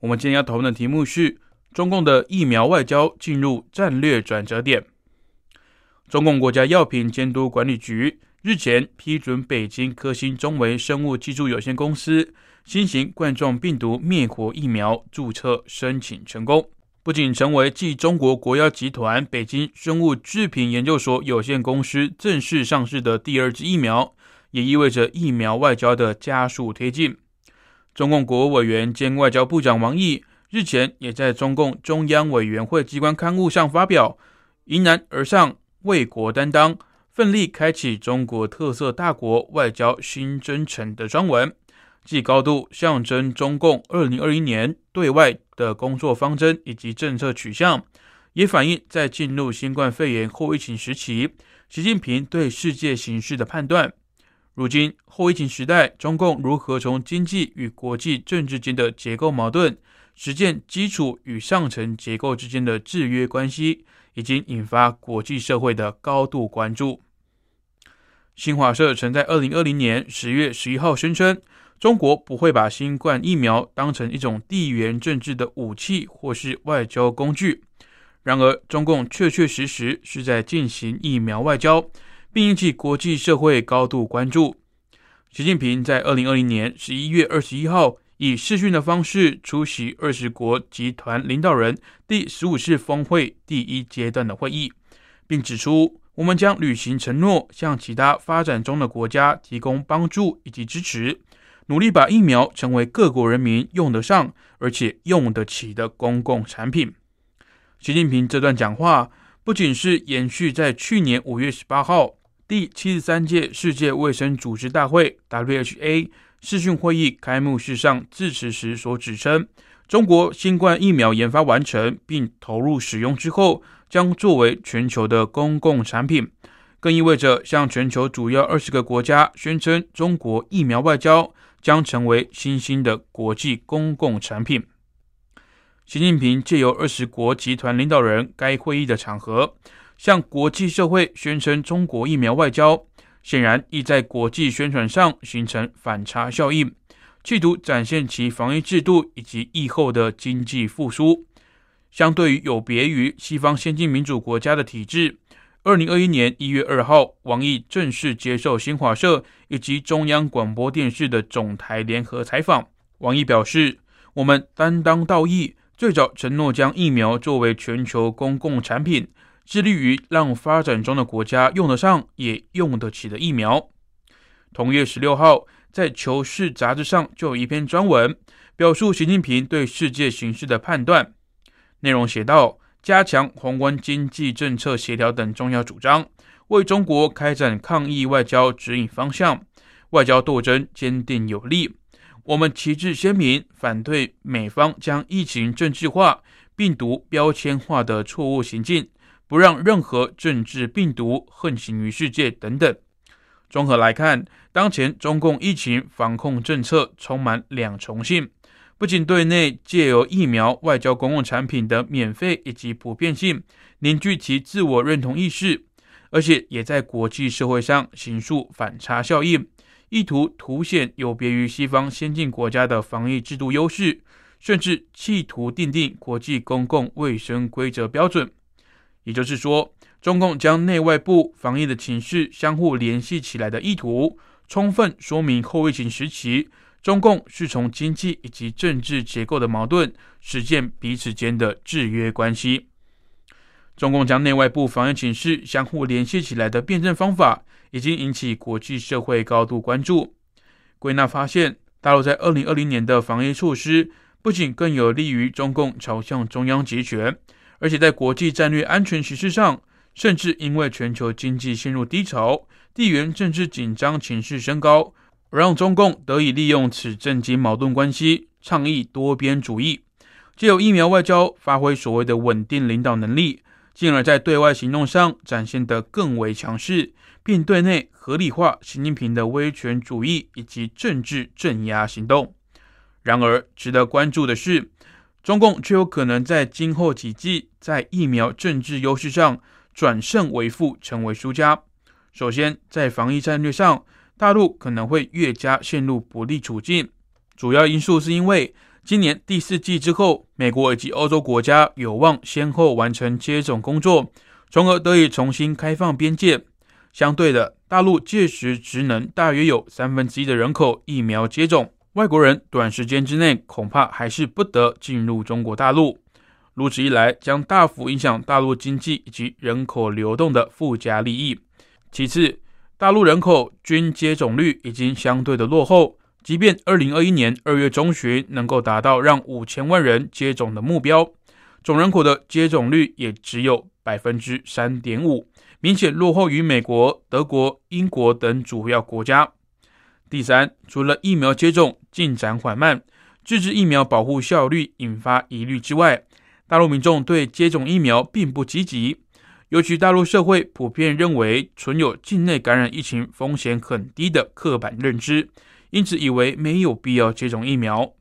我们今天要讨论的题目是中共的疫苗外交进入战略转折点。中共国家药品监督管理局日前批准北京科兴中维生物技术有限公司新型冠状病毒灭活疫苗注册申请成功，不仅成为继中国国药集团北京生物制品研究所有限公司正式上市的第二支疫苗。也意味着疫苗外交的加速推进。中共国务委员兼外交部长王毅日前也在中共中央委员会机关刊物上发表“迎难而上，为国担当，奋力开启中国特色大国外交新征程”的专文，既高度象征中共二零二一年对外的工作方针以及政策取向，也反映在进入新冠肺炎后疫情时期，习近平对世界形势的判断。如今后疫情时代，中共如何从经济与国际政治间的结构矛盾，实践基础与上层结构之间的制约关系，已经引发国际社会的高度关注。新华社曾在二零二零年十月十一号声称，中国不会把新冠疫苗当成一种地缘政治的武器或是外交工具。然而，中共确确实实是在进行疫苗外交。并引起国际社会高度关注。习近平在二零二零年十一月二十一号以视讯的方式出席二十国集团领导人第十五次峰会第一阶段的会议，并指出，我们将履行承诺，向其他发展中的国家提供帮助以及支持，努力把疫苗成为各国人民用得上而且用得起的公共产品。习近平这段讲话不仅是延续在去年五月十八号。第七十三届世界卫生组织大会 （WHA） 视讯会议开幕式上致辞时所指称，中国新冠疫苗研发完成并投入使用之后，将作为全球的公共产品，更意味着向全球主要二十个国家宣称中国疫苗外交将成为新兴的国际公共产品。习近平借由二十国集团领导人该会议的场合。向国际社会宣称中国疫苗外交，显然意在国际宣传上形成反差效应，企图展现其防疫制度以及疫后的经济复苏。相对于有别于西方先进民主国家的体制，二零二一年一月二号，王毅正式接受新华社以及中央广播电视的总台联合采访。王毅表示：“我们担当道义，最早承诺将疫苗作为全球公共产品。”致力于让发展中的国家用得上也用得起的疫苗。同月十六号，在《求是》杂志上就有一篇专文，表述习近平对世界形势的判断。内容写道：加强宏观经济政策协调等重要主张，为中国开展抗疫外交指引方向，外交斗争坚定有力。我们旗帜鲜明，反对美方将疫情政治化、病毒标签化的错误行径。不让任何政治病毒横行于世界等等。综合来看，当前中共疫情防控政策充满两重性，不仅对内借由疫苗外交公共产品的免费以及普遍性凝聚其自我认同意识，而且也在国际社会上形塑反差效应，意图凸显有别于西方先进国家的防疫制度优势，甚至企图订定国际公共卫生规则标准。也就是说，中共将内外部防疫的情势相互联系起来的意图，充分说明后疫情时期，中共是从经济以及政治结构的矛盾实现彼此间的制约关系。中共将内外部防疫情势相互联系起来的辩证方法，已经引起国际社会高度关注。归纳发现，大陆在二零二零年的防疫措施，不仅更有利于中共朝向中央集权。而且在国际战略安全形势上，甚至因为全球经济陷入低潮、地缘政治紧张情势升高，让中共得以利用此政经矛盾关系，倡议多边主义，借由疫苗外交发挥所谓的稳定领导能力，进而在对外行动上展现得更为强势，并对内合理化习近平的威权主义以及政治镇压行动。然而，值得关注的是，中共却有可能在今后几季在疫苗政治优势上转胜为负，成为输家。首先，在防疫战略上，大陆可能会越加陷入不利处境。主要因素是因为今年第四季之后，美国以及欧洲国家有望先后完成接种工作，从而得以重新开放边界。相对的，大陆届时只能大约有三分之一的人口疫苗接种，外国人短时间之内恐怕还是不得进入中国大陆。如此一来，将大幅影响大陆经济以及人口流动的附加利益。其次，大陆人口均接种率已经相对的落后，即便二零二一年二月中旬能够达到让五千万人接种的目标，总人口的接种率也只有百分之三点五，明显落后于美国、德国、英国等主要国家。第三，除了疫苗接种进展缓慢，自制疫苗保护效率引发疑虑之外，大陆民众对接种疫苗并不积极。尤其大陆社会普遍认为存有境内感染疫情风险很低的刻板认知，因此以为没有必要接种疫苗。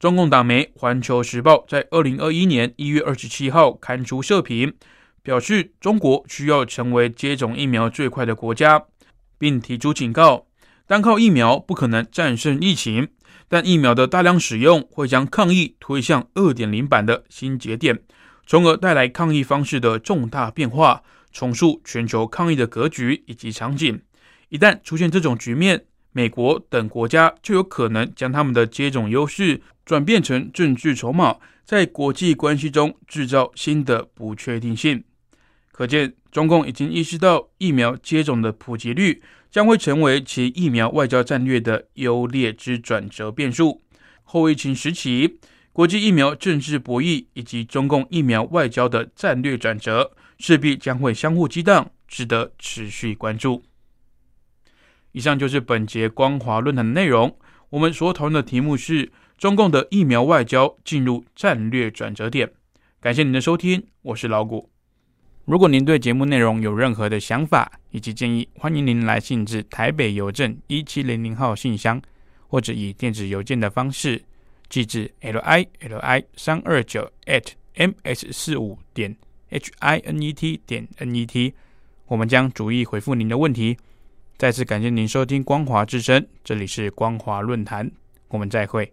中共党媒《环球时报》在二零二一年一月二十七号刊出社评，表示中国需要成为接种疫苗最快的国家，并提出警告：单靠疫苗不可能战胜疫情，但疫苗的大量使用会将抗疫推向二点零版的新节点。从而带来抗疫方式的重大变化，重塑全球抗疫的格局以及场景。一旦出现这种局面，美国等国家就有可能将他们的接种优势转变成政治筹码，在国际关系中制造新的不确定性。可见，中共已经意识到疫苗接种的普及率将会成为其疫苗外交战略的优劣之转折变数。后疫情时期。国际疫苗政治博弈以及中共疫苗外交的战略转折，势必将会相互激荡，值得持续关注。以上就是本节光华论坛的内容。我们所讨论的题目是中共的疫苗外交进入战略转折点。感谢您的收听，我是老谷。如果您对节目内容有任何的想法以及建议，欢迎您来信至台北邮政一七零零号信箱，或者以电子邮件的方式。寄至 l i l i 三二九 at m s 四五点 h i n e t 点 n e t，我们将逐一回复您的问题。再次感谢您收听光华之声，这里是光华论坛，我们再会。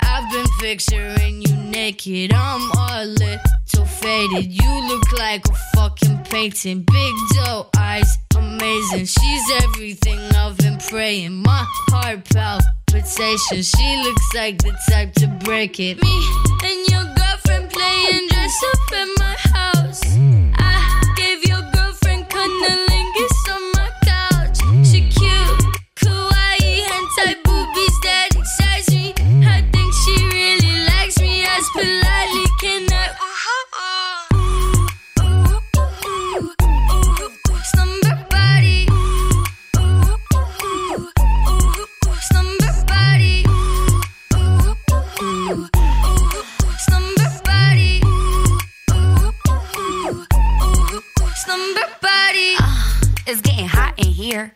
I've been picturing you naked. I'm a little faded. You look like a fucking painting. Big doe eyes, amazing. She's everything I've been praying. My heart palpitation. She looks like the type to break it. Me and your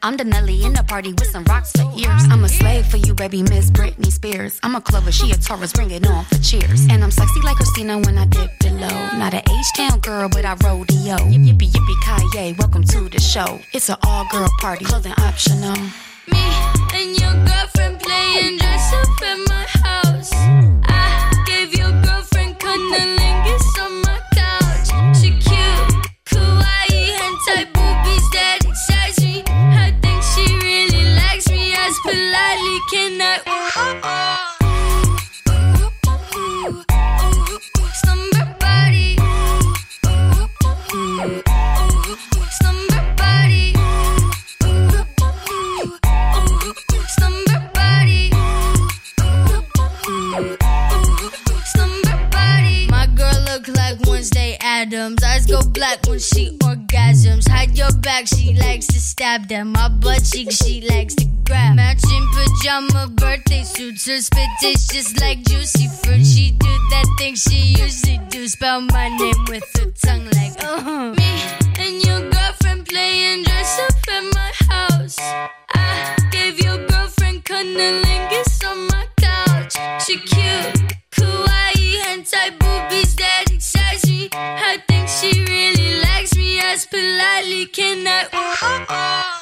I'm the Nelly in the party with some rocks for ears. I'm a slave for you, baby, Miss Britney Spears. I'm a Clover, she a Taurus, bring it on for cheers. And I'm sexy like Christina when I dip below. Not a H-town girl, but I rodeo. Yippee yippee Kanye, welcome to the show. It's an all-girl party, clothing optional. Me and your girlfriend playing dress up at my house. I gave your girlfriend cunnilingus on my couch. She cute, kawaii, hentai boobies girl look like Wednesday Adams. Eyes go black when she orgasms. Hide your back, she likes to stab them. My butt cheek, she likes to grab. Matching pajama birthday suits. Her spit tastes just like juicy fruit. She do that thing she usually do. Spell my name with her tongue like uh-huh. Me and your girlfriend playing dress up at my house. I gave your girlfriend cunnilingus freaking out.